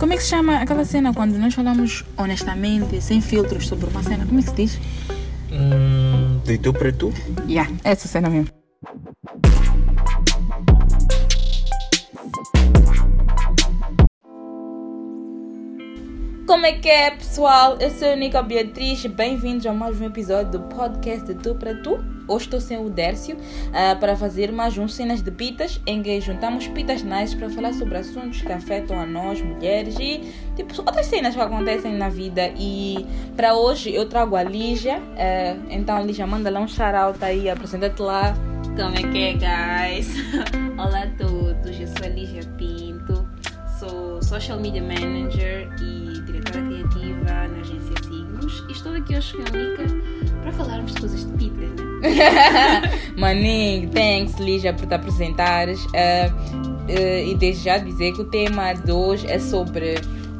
Como é que se chama aquela cena quando nós falamos honestamente, sem filtros sobre uma cena? Como é que se diz? Hum, de tu para tu? Yeah, essa cena mesmo. Como é que é, pessoal? Eu sou a Nica Beatriz. Bem-vindos a mais um episódio do podcast de Tu para Tu. Hoje estou sem o Dércio uh, para fazer mais um Cenas de Pitas, em que juntamos pitas nice para falar sobre assuntos que afetam a nós, mulheres e tipo, outras cenas que acontecem na vida. E para hoje eu trago a Lígia. Uh, então, Lígia, manda lá um shout-out aí, apresenta-te lá. Como é que é, guys? Olá a todos, eu sou a Lígia Pinto, sou Social Media Manager e criativa na agência Signos e estou aqui hoje com a Nica para falarmos de coisas de pitas, né? Maninho, thanks Lígia por te apresentares. Uh, uh, e desde já dizer que o tema de hoje é sobre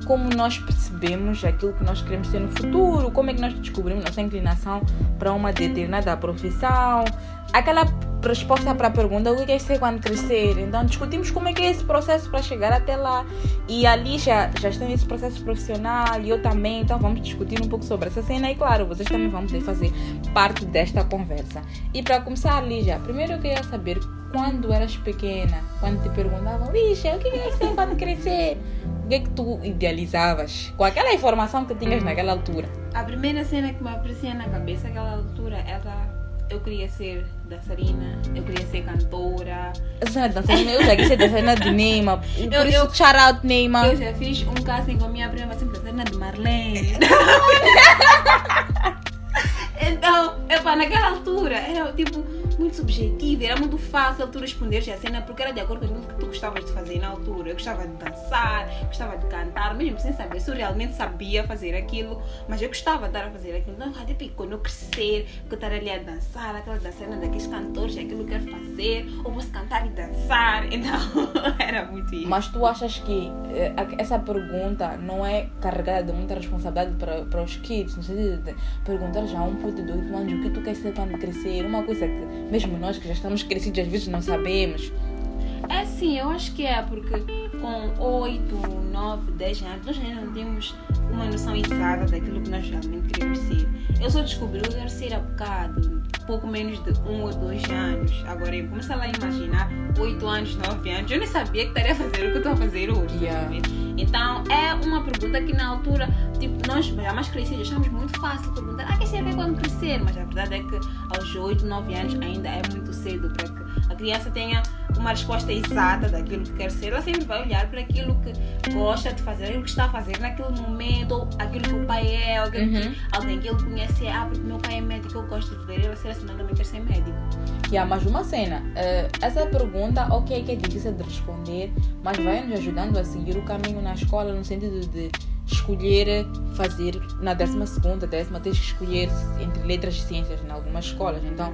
como nós percebemos aquilo que nós queremos ser no futuro, como é que nós descobrimos nossa inclinação para uma determinada profissão, aquela resposta para a pergunta o que é ser quando crescer. Então discutimos como é que é esse processo para chegar até lá. E ali já, já está nesse processo profissional e eu também, então vamos discutir um pouco sobre essa cena e claro, vocês também vão poder fazer parte desta conversa. E para começar, Lígia, primeiro eu queria saber quando eras pequena, quando te perguntavam, Lígia, o que é ser quando crescer? O que é que tu idealizavas? Com aquela informação que tinhas naquela altura? A primeira cena que me aparecia na cabeça naquela altura era eu queria ser dançarina, eu queria ser cantora. Essa cena de dançarina, eu já quis ser dançarina de Neymar. Por Eu- isso, eu- shout out Neymar. Eu já fiz um casting com a minha prima, sempre dançarina de Marlene. Então, epa, naquela altura era tipo muito subjetivo, era muito fácil tu responderes a cena porque era de acordo com aquilo que tu gostavas de fazer na altura. Eu gostava de dançar, gostava de cantar, mesmo sem saber se eu realmente sabia fazer aquilo, mas eu gostava de estar a fazer aquilo. Então, tipo, quando eu crescer, que eu estar ali a dançar, aquela dançarina daqueles cantores, é aquilo que eu quero fazer, ou posso cantar e dançar. Então, era muito isso. Mas tu achas que eh, essa pergunta não é carregada de muita responsabilidade para, para os kids, no sentido de perguntar já a um puto de 8 anos o que tu queres ser quando crescer? Uma coisa que, mesmo nós que já estamos crescidos, às vezes não sabemos. É sim, eu acho que é, porque com 8, 9, 10 anos nós ainda não temos uma noção exata daquilo que nós realmente queremos ser. Eu só descobri que eu quero ser há bocado, pouco menos de 1 ou 2 anos. Agora eu comecei lá a imaginar 8 anos, 9 anos, eu nem sabia que estaria a fazer o que estou a fazer hoje. Yeah. Então é uma pergunta que na altura, tipo, nós já mais crescidos achamos muito fácil perguntar, ah, quer ser ver quando crescer? Mas a verdade é que aos 8, 9 anos ainda é muito cedo para que a criança tenha uma resposta exata daquilo que quer ser. Ela sempre vai olhar para aquilo que gosta de fazer, aquilo que está a fazer naquele momento, ou aquilo que o pai é, aquilo Uhum. que alguém que ele conhece é, ah, porque meu pai é médico, eu gosto de ver ele ser assim, também quero ser médico. Yeah, mas uma cena, eh, essa pergunta, ok, que é difícil de responder, mas vai nos ajudando a seguir o caminho na escola no sentido de escolher fazer na décima segunda, décima, tens que escolher entre letras e ciências em algumas escolas. Então,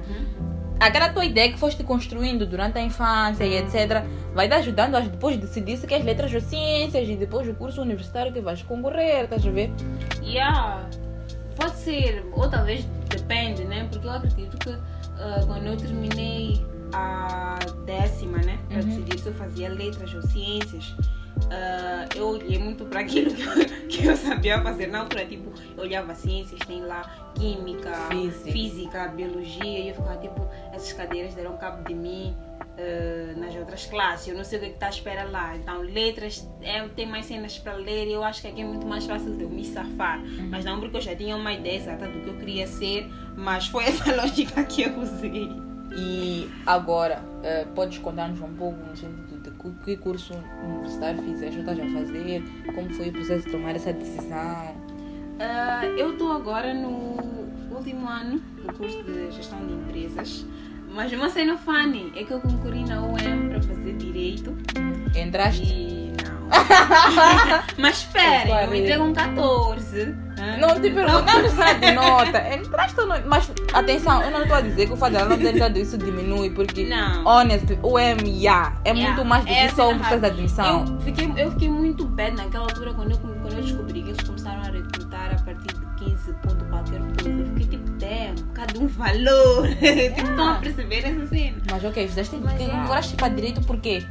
aquela tua ideia que foste construindo durante a infância e etc. vai te ajudando a depois decidir se queres letras ou ciências e depois o curso universitário que vais concorrer, estás a ver? Yeah, pode ser, ou talvez depende, né? Porque eu acredito que ah, quando eu terminei a décima, né? Para Uhum. decidir se eu fazia letras ou ciências, ah, eu olhei muito para aquilo que eu, sabia fazer na altura. Tipo, eu olhava ciências, tem lá química, Física. física, biologia, e eu ficava tipo, essas cadeiras deram cabo de mim. ah, nas outras classes, eu não sei o que está à espera lá. Então, letras é, tem mais cenas para ler e eu acho que aqui é muito mais fácil de eu me safar. Mas não porque eu já tinha uma ideia exata do que eu queria ser, mas foi essa lógica que eu usei. E agora, eh, podes contar-nos um pouco no sentido de que, curso universitário fizeste estás a fazer? Como foi o processo de tomar essa decisão? Ah, eu estou agora no último ano do curso de gestão de empresas. Mas uma cena funny é que eu concorri na UEM para fazer direito Entraste? e. Mas esperem, eu entrei com 14. ah. Não te perguntamos se era de nota. Ou não? Mas atenção, eu não estou a dizer que o fato dela não ter entrado isso diminui, porque, Não. honestly, o MIA é Yeah, muito mais do que essa só é um processo de admissão. Eu fiquei, eu fiquei muito bad naquela altura quando eu, quando eu descobri que eles começaram a recrutar a partir de 15 ponto qualquer coisa. Eu fiquei tipo, damn, cada um valor. tipo, estão a perceber essa cena. Mas ok, fizeste Mas, yeah. concorreste para direito por quê?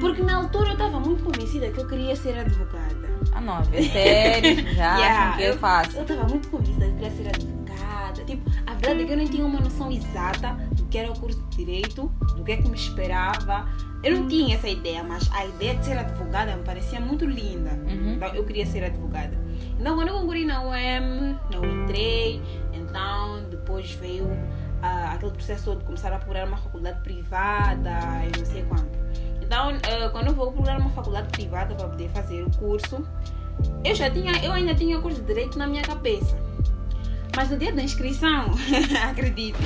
Porque na altura eu estava muito convencida que eu queria ser advogada. Ah, não, é sério, já Yeah, que é eu- fácil. Eu estava muito convencida que eu queria ser advogada. Tipo, a verdade é que eu não tinha uma noção exata do que era o curso de Direito, do que é que me esperava. Eu não tinha essa ideia, mas a ideia de ser advogada me parecia muito linda. Uhum. Então eu queria ser advogada. Então quando eu concorri na UEM, não entrei, então depois veio ah, aquele processo todo de começar a procurar uma faculdade privada e não sei quanto. Então ah, quando eu vou procurar uma faculdade privada para poder fazer o curso, eu já tinha, eu ainda tinha o curso de Direito na minha cabeça. Mas no dia da inscrição, acredite,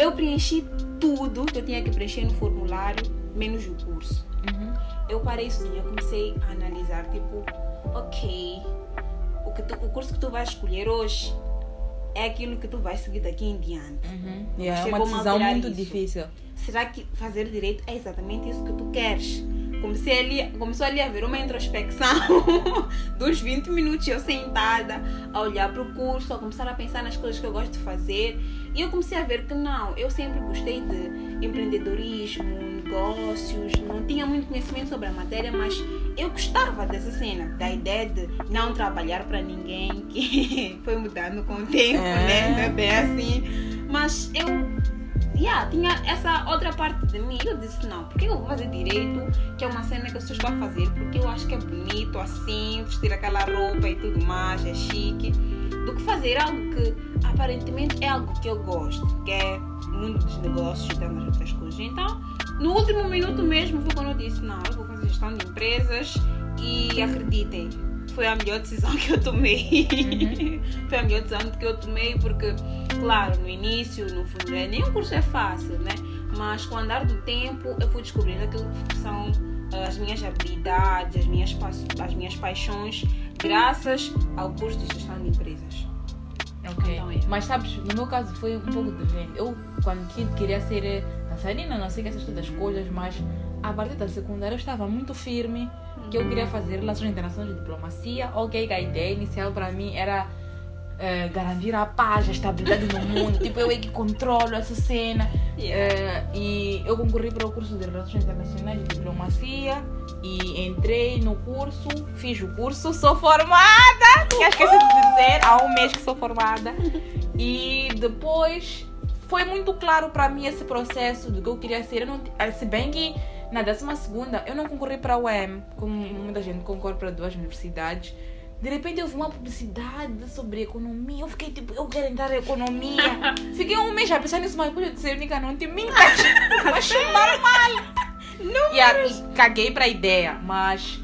eu preenchi tudo que eu tinha que preencher no formulário, menos o curso Uhum. eu parei sozinha, comecei a analisar, tipo, ok, o, que tu- o curso que tu vais escolher hoje é aquilo que tu vais seguir daqui em diante. Uhum. Yeah, é uma decisão muito isso. difícil. Será que fazer direito é exatamente isso que tu queres? Comecei ali, começou ali a haver uma introspecção dos 20 minutos eu sentada a olhar para o curso, a começar a pensar nas coisas que eu gosto de fazer e eu comecei a ver que não, eu sempre gostei de empreendedorismo, negócios, não tinha muito conhecimento sobre a matéria, mas eu gostava dessa cena, da ideia de não trabalhar para ninguém, que foi mudando com o tempo, É. né? Não é bem assim. Mas eu yeah, tinha essa outra parte de mim. Eu disse, não, por que eu vou fazer direito? Que é uma cena que as pessoas a fazer, porque eu acho que é bonito assim, vestir aquela roupa e tudo mais, é chique. Do que fazer algo que aparentemente é algo que eu gosto, que é mundo dos negócios e tantas outras coisas. Então, no último minuto mesmo foi quando eu disse, não, eu vou fazer gestão de empresas e acreditem, foi a melhor decisão que eu tomei. foi a melhor decisão que eu tomei porque Claro, no início, no fundo, é, nenhum curso é fácil, né? Mas com o andar do tempo, eu fui descobrindo aquilo que são ah, as minhas habilidades, as minhas, as minhas paixões, graças ao curso de gestão de empresas. Ok. Então, é. Mas sabes, no meu caso foi um pouco diferente. Eu, quando kid, queria ser eh, dançarina, não sei que essas todas as coisas, mas a partir da secundária eu estava muito firme que eu queria fazer relações internacionais e diplomacia. Ok, que a ideia inicial para mim era eh, garantir a paz, a estabilidade no mundo. tipo, eu é que controlo essa cena. Eh, e eu concorri para o curso de Relações Internacionais e Diplomacia e entrei no curso, fiz o curso, sou formada! Que esqueci de dizer, há um mês que sou formada. E depois foi muito claro para mim esse processo do que eu queria ser. Eu não, eh, se bem que na 12 segunda eu não concorri para a UEM, como muita gente concorre para duas universidades. De repente eu vi uma publicidade sobre economia. Eu fiquei tipo, eu quero entrar em economia. Fiquei um mês a pensar nisso, mas eu disse, única não te mintas. Vai chamar mal. E a- caguei para a ideia, mas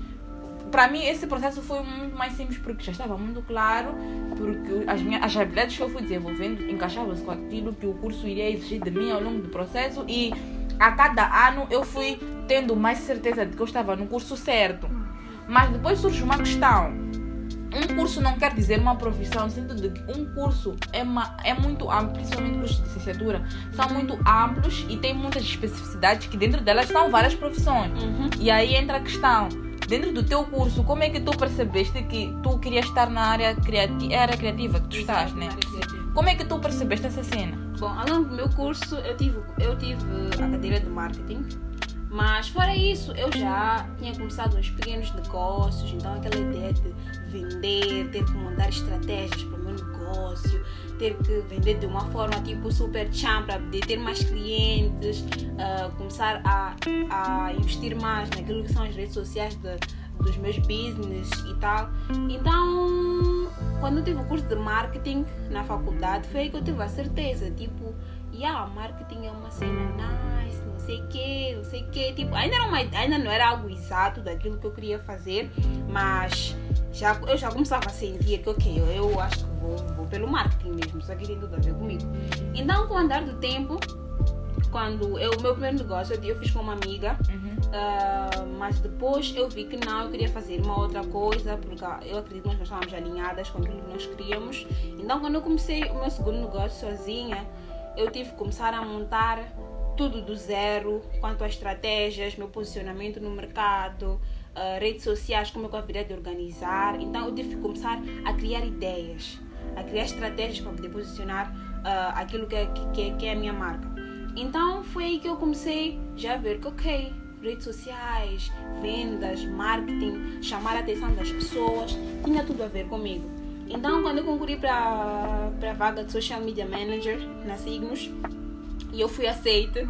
para mim esse processo foi muito mais simples porque já estava muito claro, porque as minhas as habilidades que eu fui desenvolvendo encaixavam-se com aquilo que o curso iria exigir de mim ao longo do processo e a cada ano eu fui tendo mais certeza de que eu estava no curso certo. Mas depois surge uma questão. Um curso não quer dizer uma profissão, no sentido de que um curso é, uma, é muito amplo, principalmente cursos de licenciatura, são muito amplos e tem muitas especificidades que dentro delas estão várias profissões. Uhum. E aí entra a questão, dentro do teu curso, como é que tu percebeste que tu querias estar na área, criati área criativa que tu estás, né? Como é que tu percebeste essa cena? Bom, ao longo do meu curso eu tive, eu tive a cadeira de marketing, mas fora isso eu já tinha começado uns pequenos negócios, então aquela ideia de vender, ter que montar estratégias para negócio, ter que vender de uma forma tipo super cham para poder ter mais clientes, ah, começar a, a investir mais naquilo que são as redes sociais de- dos meus business e tal. Então, quando eu tive o curso de marketing na faculdade, foi aí que eu tive a certeza, tipo, yeah, marketing é uma cena nice, não sei o quê, não sei o quê. Tipo, ainda, era uma, ainda não era algo exato daquilo que eu queria fazer, mas já, eu já começava a sentir que, ok, eu, eu acho que vou, vou pelo marketing mesmo, só que tem tudo a ver comigo. Então, com o andar do tempo, quando eu, o meu primeiro negócio eu, fiz com uma amiga, Uhum. ah, mas depois eu vi que não, eu queria fazer uma outra coisa, porque eu acredito que nós estávamos alinhadas com aquilo que nós queríamos. Então, quando eu comecei o meu segundo negócio sozinha, eu tive que começar a montar tudo do zero, quanto a estratégias, meu posicionamento no mercado, ah, redes sociais, como é que eu haveria de organizar. Então, eu tive que começar a criar ideias, a criar estratégias para poder posicionar ah, aquilo que é, que, é- que é a minha marca. Então foi aí que eu comecei já a ver que, ok, redes sociais, vendas, marketing, chamar a atenção das pessoas, tinha tudo a ver comigo. Então, quando eu concorri para a vaga de Social Media Manager na Signos, e eu fui aceita,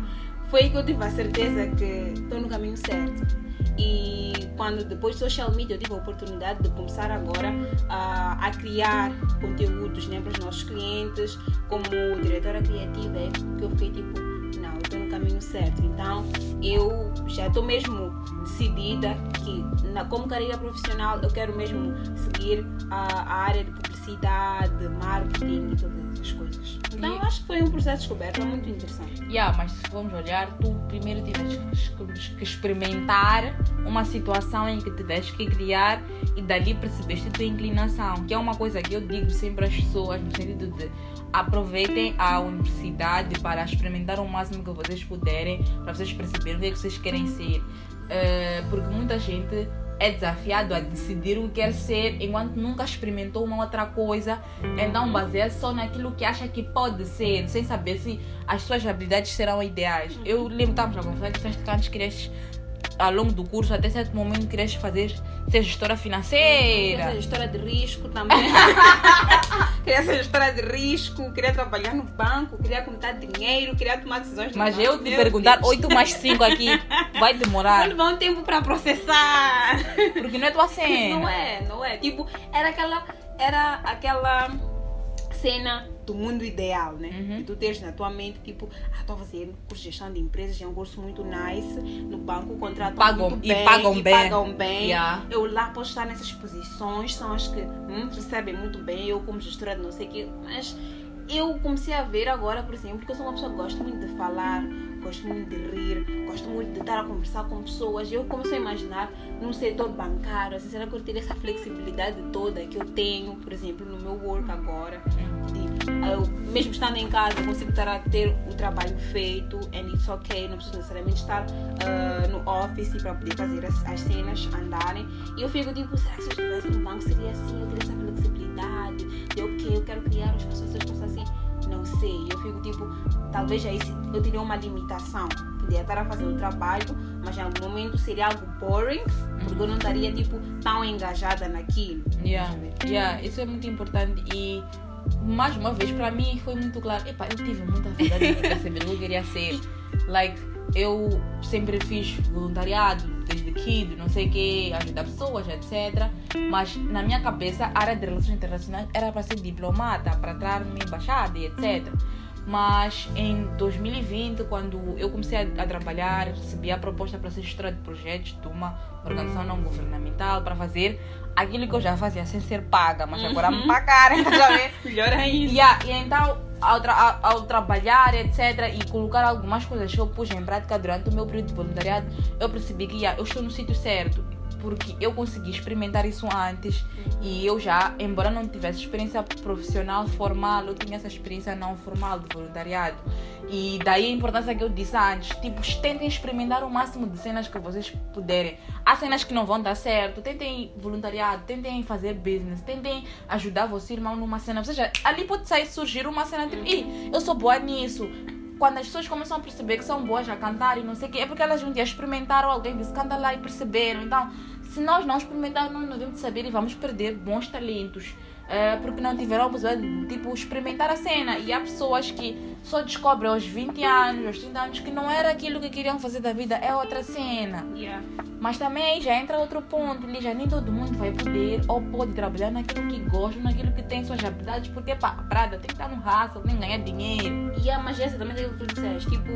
foi aí que eu tive a certeza que estou no caminho certo. E quando depois de social media eu tive a oportunidade de começar agora a, a criar conteúdos né, para os nossos clientes, como diretora criativa, é que eu fiquei tipo, não, eu estou no caminho certo. Então eu já estou mesmo decidida que na, como carreira profissional eu quero mesmo seguir a, a área de marketing e todas essas coisas. Então acho que foi um processo de descoberta muito interessante. Yeah, mas se vamos olhar, tu primeiro tiveste que- experimentar uma situação em que tiveste que criar e dali percebeste a tua inclinação, que é uma coisa que eu digo sempre às pessoas, no sentido de aproveitem a universidade para experimentar o máximo que vocês puderem, para vocês perceberem o que é que vocês querem ser. Eh, porque muita gente é desafiado a decidir o que quer ser enquanto nunca experimentou uma outra coisa. Então baseia só naquilo que acha que pode ser, sem saber se as suas habilidades serão ideais. Eu lembro estávamos a conversar que antes ao longo do curso, até certo momento, querias fazer ser gestora Queria financeira. ser gestora de risco também. queria ser gestora de risco, queria trabalhar no banco, queria contar dinheiro, queria tomar decisões Mas banco. eu te perguntar Deus. 8 mais 5 aqui vai Vai demorar, levar um tempo para processar. porque não é tua cena. Não é, não é. Tipo, era aquela. Era aquela cena do mundo ideal, né? Uhum. Que tu tens na tua mente, tipo, ah, estou a fazer curso de gestão de empresas, é um curso muito nice, no banco contratam Pagam- muito e bem, pagam e bem. pagam bem. Yeah. Eu lá posso estar nessas posições, são as que hum, recebem muito bem, eu como gestora de não sei o quê, mas eu comecei a ver agora, por exemplo, que eu sou uma pessoa que gosta muito de falar, gosto muito de rir, gosto muito de estar a conversar com pessoas. Eu comecei a imaginar num setor bancário, assim, será que eu teria essa flexibilidade toda que eu tenho, por exemplo, no meu work agora? De, eu, mesmo estando em casa, consigo estar a ter o trabalho feito, and it's okay, não preciso necessariamente estar ah, no office para poder fazer as, as cenas andarem. E eu fico tipo, será que se eu estivesse no banco seria assim? Eu teria essa flexibilidade de ok, eu quero criar um espaço, essas coisas assim. Não sei, eu fico tipo, talvez aí eu teria uma limitação. Podia estar a fazer o trabalho, mas em algum momento seria algo boring, porque eu não estaria tipo tão engajada naquilo. Yeah, yeah, isso é muito importante e mais uma vez para mim foi muito claro. Epa, eu tive muita vontade de perceber o que eu queria ser. Like, eu sempre fiz voluntariado desde kid, não sei o que, ajudar pessoas, etc. Mas na minha cabeça a área de relações internacionais era para ser diplomata, para entrar numa embaixada e etc. Mas em 2020, quando eu comecei a, a trabalhar, recebi a proposta para ser gestora de projetos de uma organização não governamental para fazer aquilo que eu já fazia sem ser paga, mas agora me pagarem, tá vendo? Melhor ainda. Yeah, e então, ao, tra- ao- trabalhar, etc., e colocar algumas coisas que eu pus em prática durante o meu período de voluntariado, eu percebi que yeah, eu estou no sítio certo. Porque eu consegui experimentar isso antes e eu já, embora não tivesse experiência profissional formal, eu tinha essa experiência não formal de voluntariado. E daí a importância que eu disse antes, tipo, tentem experimentar o máximo de cenas que vocês puderem. Há cenas que não vão dar certo, tentem voluntariado, tentem fazer business, tentem ajudar você irmão numa cena. Ou seja, ali pode sair surgir uma cena tipo, Ih, eu sou boa nisso. Quando as pessoas começam a perceber que são boas a cantar e não sei o quê, é porque elas um dia experimentaram alguém disse canta lá e perceberam. Então, se nós não experimentarmos, nós não devemos saber e vamos perder bons talentos. eh, porque não tiveram a possibilidade de tipo, experimentar a cena. E há pessoas que só descobrem aos 20 anos, aos 30 anos, que não era aquilo que queriam fazer da vida, é outra cena. Yeah. Mas também já entra outro ponto, ali já nem todo mundo vai poder ou pode trabalhar naquilo que gosta, naquilo que tem suas habilidades, porque pá, a Prada tem que estar no hustle, tem que ganhar dinheiro. E a magia também é aquilo que tu disseste, tipo,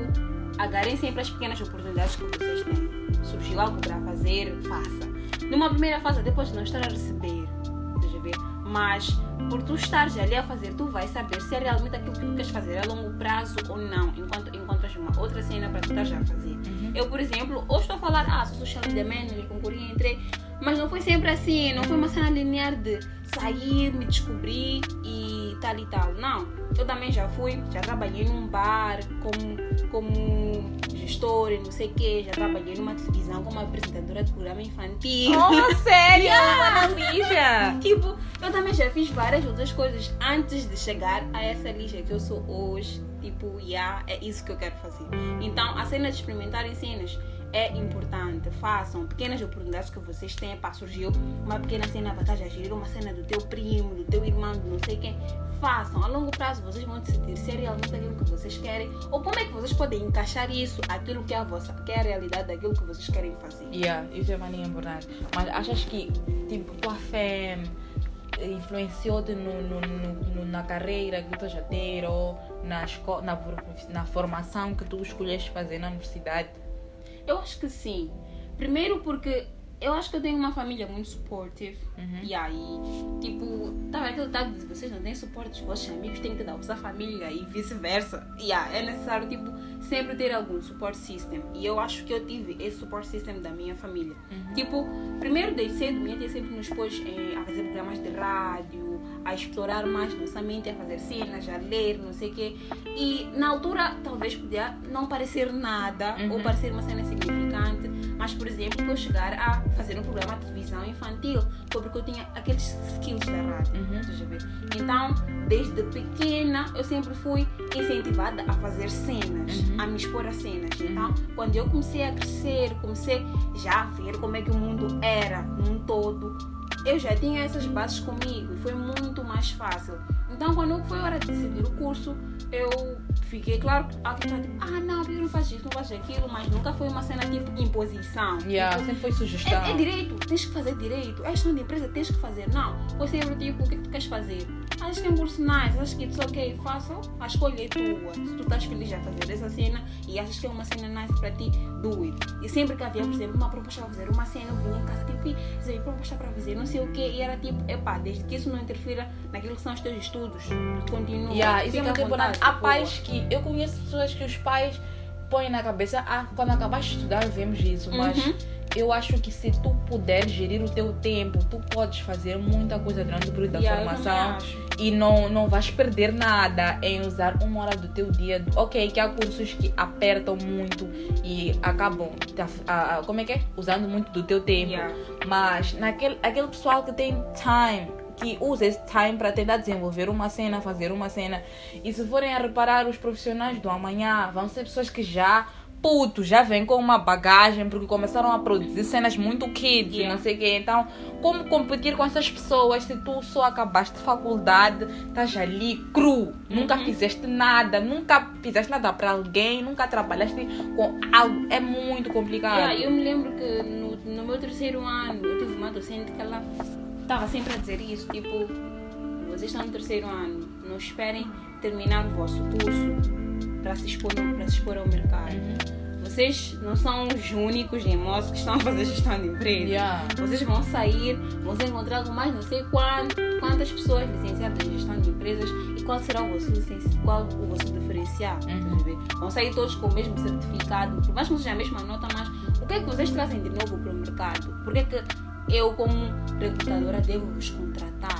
agarrem sempre as pequenas oportunidades que vocês têm. Surgiu algo para fazer, faça. Numa primeira fase, depois de não estar a receber, estás a ver? Mas por tu estares ali a fazer, tu vais saber se é realmente aquilo que tu queres fazer a longo prazo ou não, enquanto encontras uma outra cena para tu estás a fazer. Eu, por exemplo, hoje estou a falar, ah, sou social media manager, concorri, entrei, mas não foi sempre assim, não foi uma cena linear de sair, me descobrir e tal e tal. Não, eu também já fui, já trabalhei num bar como, como gestora e não sei o quê, já trabalhei numa televisão como apresentadora de programa infantil. Oh, sério? Lígia! Tipo, eu também já fiz várias outras coisas antes de chegar a essa lista que eu sou hoje. Tipo, yeah, é isso que eu quero fazer. Então, a cena de experimentar em cenas é importante. Façam pequenas oportunidades que vocês têm. Pá, surgiu uma pequena cena para estar uma cena do teu primo, do teu irmão, de não sei quem. Façam. A longo prazo vocês vão decidir se é realmente aquilo que vocês querem ou como é que vocês podem encaixar isso, aquilo que é a vossa, que é a realidade daquilo que vocês querem fazer. Yeah, isso é maneiro importante. Mas achas que, tipo, tua fé influenciou-te no, no, no, na carreira que tu já ter ou na, na, na formação que tu escolheste fazer na universidade? Eu acho que sim. Primeiro porque eu acho que eu tenho uma família muito supportive. Uhum. E aí, tipo, vendo aquele dado de vocês não têm suporte dos vossos amigos, têm que dar a família e vice-versa. E yeah, é necessário, tipo, sempre ter algum support system. E eu acho que eu tive esse support system da minha família. Uhum. Tipo, primeiro desde cedo, minha tia sempre nos pôs eh, a fazer programas de rádio, a explorar mais nossa mente, a fazer cenas, a ler, não sei o quê. E na altura, talvez podia não parecer nada Uhum. ou parecer uma cena significante, mas, por exemplo, eu chegar a fazer um programa de televisão infantil, foi porque eu tinha aqueles skills da rádio. Uhum. Então, desde pequena, eu sempre fui incentivada a fazer cenas, Uhum. a me expor a cenas. Então, quando eu comecei a crescer, comecei já a ver como é que o mundo era num todo, eu já tinha essas bases comigo e foi muito mais fácil. Então, quando foi hora de decidir o curso, eu fiquei, claro, tipo, ah, não, eu não faço isso, não faço aquilo, mas nunca foi uma cena tipo imposição. Yeah, Tipo, sempre foi sugestão. é, é direito, tens que fazer direito. É gestão de empresa, tens que fazer. Não, foi sempre tipo, o é que tu queres fazer? Acho que é um curso nice, acho que it's ok, faça, a escolha é tua. Se tu estás feliz a fazer essa cena e achas que é uma cena nice para ti, do it. E sempre que havia, por exemplo, uma proposta para fazer uma cena, eu vinha em casa tipo, "Ih, Zé, proposta para fazer não sei o quê, e era tipo, epá, desde que isso não interfira naquilo que são os teus estudos, continua. Yeah, é fica importante. vontade, Há pais que. Eu conheço pessoas que os pais põem na cabeça, ah, quando acabaste de estudar, vemos isso. Mas Uhum. Eu acho que se tu puderes gerir o teu tempo, tu podes fazer muita coisa durante o período da Yeah, formação. e não, não vais perder nada em usar uma hora do teu dia. Ok, que há cursos que apertam muito e acabam, ah, ah, como é que é? Usando muito do teu tempo. Yeah. Mas naquele aquele pessoal que tem time, que usa esse time para tentar desenvolver uma cena, fazer uma cena. E se forem a reparar, os profissionais do amanhã vão ser pessoas que já. Puto, já vêm com uma bagagem porque começaram a produzir cenas muito kids e Yeah. não sei o quê. Então, como competir com essas pessoas se tu só acabaste faculdade, estás ali cru, nunca Uhum. fizeste nada, nunca fizeste nada para alguém, nunca trabalhaste com algo? É muito complicado. Yeah, eu me lembro que no, no meu terceiro ano eu tive uma docente que ela estava sempre a dizer isso, tipo, vocês estão no terceiro ano, não esperem terminar o vosso curso para se expor, para se expor ao mercado. Uhum. Vocês não são os únicos moço que estão a fazer gestão de empresa. Yeah. Vocês vão sair, vão se encontrar com mais não sei quanto, quantas pessoas licenciadas em gestão de empresas e qual será o vosso, qual o vosso diferencial. Uhum. Vão sair todos com o mesmo certificado, por mais que não seja a mesma nota, mas o que é que vocês trazem de novo para o mercado? Por que é que eu, como recrutadora, devo vos contratar?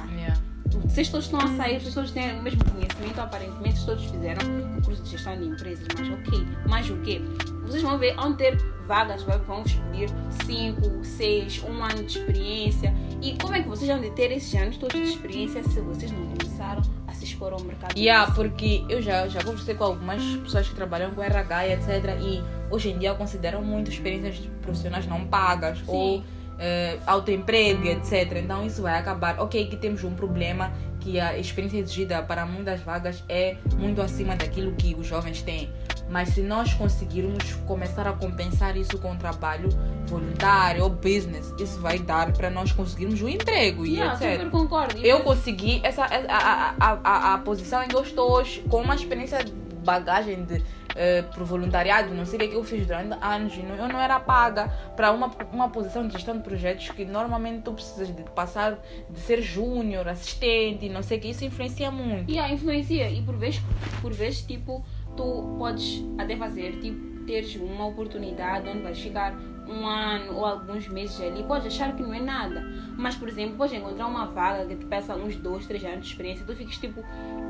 Vocês todos estão a sair, vocês todos têm o mesmo conhecimento, aparentemente todos fizeram um curso de gestão de empresas, mas ok, mais o quê? Vocês vão ver, vão ter vagas, vão vos pedir 5, 6, 1 ano de experiência. E como é que vocês vão ter esses anos todos de experiência se vocês não começaram a se expor ao mercado? Yeah, porque eu já, já conversei com algumas pessoas que trabalham com RH etc. E hoje em dia consideram muito experiências profissionais não pagas ou eh, autoemprego e etc. Então isso vai acabar. Ok, que temos um problema que a experiência exigida para muitas vagas é muito acima daquilo que os jovens têm. Mas se nós conseguirmos começar a compensar isso com trabalho voluntário ou business, isso vai dar para nós conseguirmos um emprego e Yeah, etc. super concordo. E Eu consegui essa, a, a, a, a, posição em que eu estou com uma experiência de bagagem de, eh, por voluntariado, não sei o que, é que eu fiz durante anos, e não- eu não era paga para uma, uma posição de gestão de projetos que normalmente tu precisas de passar de ser júnior, assistente, não sei o que, isso influencia muito. Yeah, influencia. E por vezes, por vezes, tipo, tu podes até fazer, tipo, teres uma oportunidade onde vais ficar um ano ou alguns meses ali, podes achar que não é nada. Mas, por exemplo, podes encontrar uma vaga que te peça uns dois, três anos de experiência. Tu ficas tipo,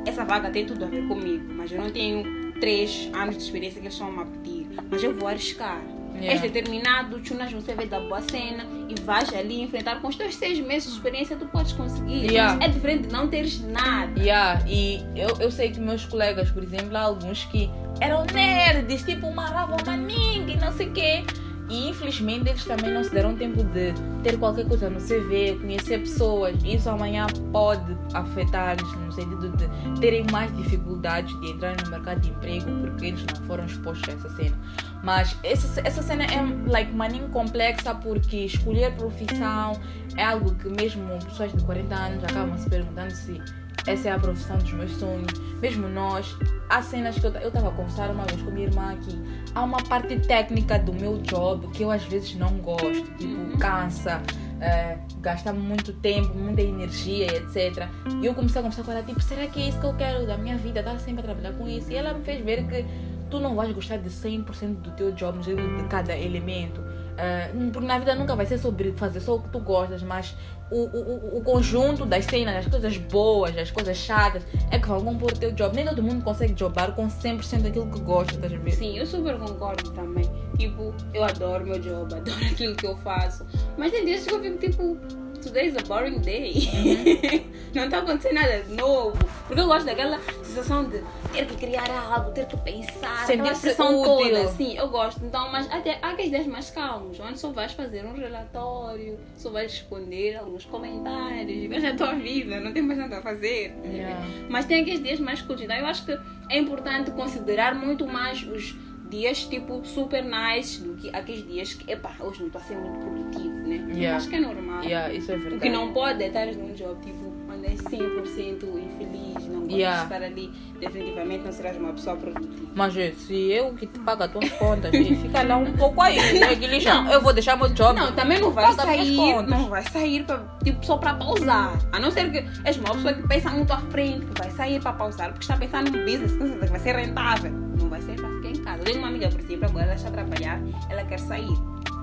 essa vaga tem tudo a ver comigo, mas eu não tenho três anos de experiência que eles estão a pedir. Mas eu vou arriscar. Yeah. És determinado, chunas um CV da boa cena e vais ali enfrentar com os teus seis meses de experiência, tu podes conseguir. Yeah. É diferente de não teres nada. Yeah, e eu, eu sei que meus colegas, por exemplo, há alguns que eram nerds, tipo, marravam maningue, não sei o quê. E infelizmente eles também não se deram tempo de ter qualquer coisa no CV, conhecer pessoas. Isso amanhã pode afetar-lhes no sentido de terem mais dificuldades de entrar no mercado de emprego porque eles não foram expostos a essa cena. Mas essa, essa cena é like, maninho complexa porque escolher profissão é algo que mesmo pessoas de 40 anos acabam se perguntando se essa é a profissão dos meus sonhos. Mesmo nós, há cenas que eu estava a conversar uma vez com minha irmã aqui. Há uma parte técnica do meu job que eu às vezes não gosto, tipo, cansa. eh, gasta muito tempo, muita energia, etc. E eu comecei a conversar com ela, tipo, será que é isso que eu quero da minha vida? Estar sempre a trabalhar com isso. E ela me fez ver que tu não vais gostar de 100% do teu job, de cada elemento. Eh, porque na vida nunca vai ser sobre fazer só o que tu gostas, mas o, o, o conjunto das cenas, as coisas boas, as coisas chatas, é que vão compor o teu job. Nem todo mundo consegue jobar com 100% daquilo que gosta, estás a ver? Sim, eu super concordo também. Tipo, eu adoro meu job, adoro aquilo que eu faço. Mas tem dias que eu fico tipo, today is a boring day. não tá acontecendo nada de novo. Porque eu gosto daquela sensação de ter que criar algo, ter que pensar, aquela Sentir-se sensação útil. toda. Sim, eu gosto. Então, mas até há aqueles dias mais calmos, onde só vais fazer um relatório, só vais responder alguns comentários, vives a tua vida, não tem mais nada a fazer. Yeah. Mas tem aqueles dias mais curtos. Então eu acho que é importante considerar muito mais os dias tipo super nice do que aqueles dias que, epá, hoje não estou a ser muito produtivo, Yeah. acho que é normal. Yeah, isso é O verdade. que não pode é estar num job tipo, onde é 100% infeliz, não gosta Yeah. de estar ali, definitivamente não serás uma pessoa produtiva. Mas se eu que te pago as tuas contas, fica lá um pouco aí, né? Não. Eu vou deixar meu job. Não, também não vai sair, não vai sair pra, tipo, só para pausar. A não ser que és uma pessoa que pensa muito à frente, que vai sair para pausar, porque está pensando num business que vai ser rentável. Não vai ser para ficar em casa. Eu tenho uma amiga, por exemplo, agora ela está a trabalhar, ela quer sair.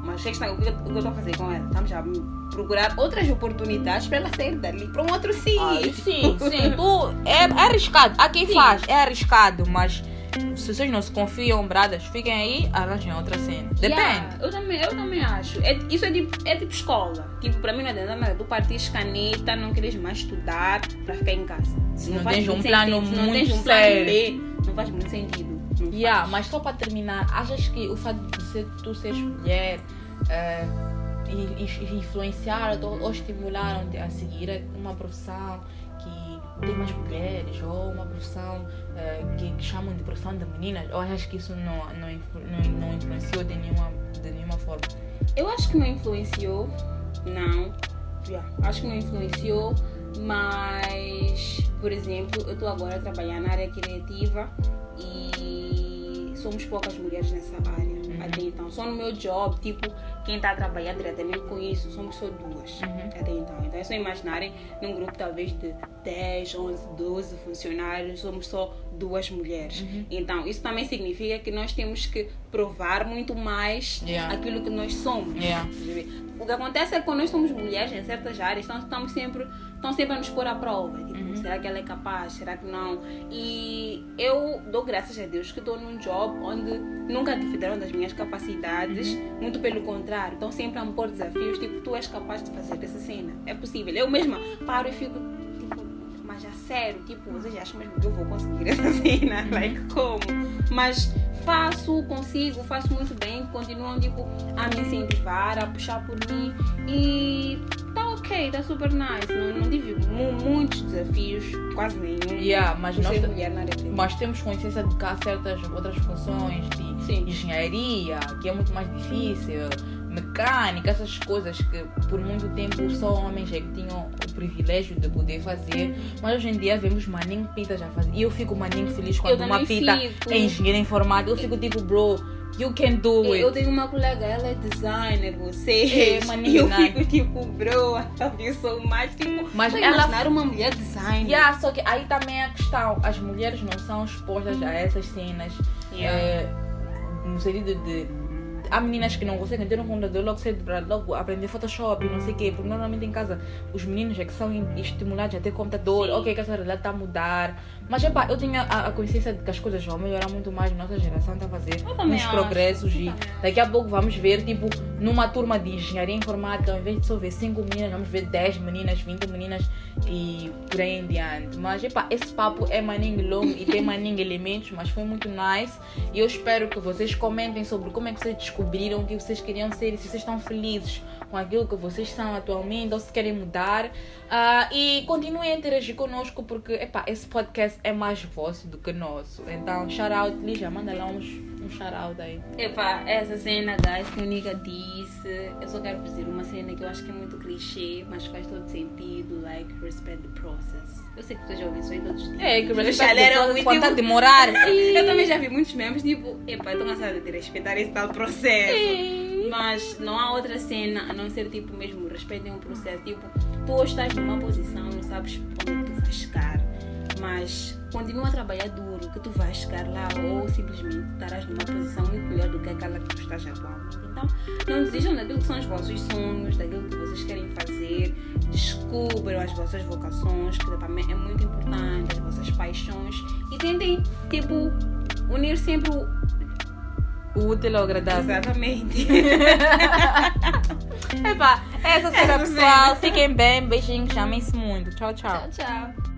Mas o que está- o que eu estou a fazer com ela? Estamos a procurar outras oportunidades para ela sair dali para um outro sítio. Ai, sim, sim. Tu, é, é arriscado. Há quem Sim. faz, é arriscado, mas se vocês não se confiam, bradas, fiquem aí, arranjem outra cena. Depende. Yeah, eu, também, eu também acho. É, isso é tipo, é tipo escola. Tipo, para mim não adianta nada. Tu partires caneta, não queres mais estudar para ficar em casa. Se não faz tens um plano sentido. Não muito tens um plano sério. B, não faz muito sentido. Não Yeah, faz. mas só para terminar, achas que o fato de ser, tu seres mulher eh, e- e- influenciaram ou, ou estimularam-te a seguir uma profissão que tem mais mulheres ou uma profissão eh, que, que chamam de profissão de meninas? Ou achas que isso não, não, não influenciou de nenhuma, de nenhuma forma? Eu acho que não influenciou. Não. Yeah, acho que não influenciou. Mas, por exemplo, eu estou agora a trabalhar na área criativa e somos poucas mulheres nessa área. Até então, só no meu job, tipo, quem está a trabalhar diretamente com isso, somos só duas. Uhum. Até então. Então é só imaginarem num grupo talvez de 10, 11, 12 funcionários, somos só duas mulheres. Então, isso também significa que nós temos que provar muito mais Yeah. aquilo que nós somos. Yeah. O que acontece é que quando nós somos mulheres em certas áreas, então estamos sempre, estão sempre a nos pôr à prova. Será que ela é capaz? Será que não? E eu dou graças a Deus que estou num job onde nunca duvidaram das minhas capacidades, muito pelo contrário, estão sempre a me pôr desafios, tipo, tu és capaz de fazer essa cena. É possível. Eu mesma paro e fico, tipo, mas a sério, tipo, vocês acham mesmo que eu vou conseguir essa cena? Like, como? Mas faço, consigo, faço muito bem, continuam, tipo, a me incentivar, a puxar por mim e ok, tá super nice. Não, não tive mu- muitos desafios, quase nenhum. Yeah, mas nós, mas temos consciência de que há certas outras funções de Sim. engenharia, que é muito mais difícil, mecânica, essas coisas que por muito tempo só homens é que tinham o privilégio de poder fazer. Mas hoje em dia vemos maninho pitas a fazer. E eu fico maninho feliz quando uma pita fico. é engenheira informática. Eu fico tipo, bro, you can do Eu it. tenho uma colega, ela é designer, você. É, mas eu fico tipo, bro, I love you so much. Tipo, Mas ela- imaginar uma mulher designer. Yeah, só que aí também é a questão, as mulheres não são expostas a essas cenas. Yeah. eh, no sentido de. Há meninas que não conseguem ter um computador logo cedo para logo aprender Photoshop e não sei o quê, porque normalmente em casa os meninos é que são estimulados a ter computador, Sim. ok, que essa realidade está a mudar. Mas epá, eu tinha a, a consciência de que as coisas vão melhorar muito mais, nossa geração está a fazer uns progressos e daqui a pouco vamos ver, tipo, numa turma de engenharia informática, ao invés de só ver 5 meninas, vamos ver 10 meninas, 20 meninas e por aí em diante. Mas epá, esse papo é maninho longo e tem maninho elementos, mas foi muito nice. E eu espero que vocês comentem sobre como é que vocês descobriram o que vocês queriam ser e se vocês estão felizes com aquilo que vocês são atualmente ou se querem mudar. Ah, e continuem a interagir conosco porque epá, esse podcast é mais vosso do que nosso. Então, shout out, Lígia, manda lá uns, um shout out aí. Epá, essa cena, guys, que o Nika disse, eu só quero dizer uma cena que eu acho que é muito clichê, mas faz todo sentido, like, respect the process. Eu sei que tu já ouviu isso aí todos os dias. É, que Mas quando muito quando tá a demorar. Eu também já vi muitos memes, tipo, epá, eu tô cansada de respeitar esse tal processo. Mas não há outra cena a não ser, tipo, mesmo, respeitem um processo. Tipo, tu estás numa posição, não sabes onde tu vais chegar. Mas continua a trabalhar duro, que tu vais chegar lá ou simplesmente estarás numa posição muito melhor do que aquela que tu estás atualmente. Então, não desistam daquilo que são os vossos sonhos, daquilo que vocês querem fazer. Descubram as vossas vocações, que também é muito importante, as vossas paixões. E tentem, tipo, unir sempre o. Útil ao agradável. Exatamente. Epá, essa será Essa pessoal. cena. Fiquem bem, beijinhos, chamem-se muito. Tchau, tchau. tchau.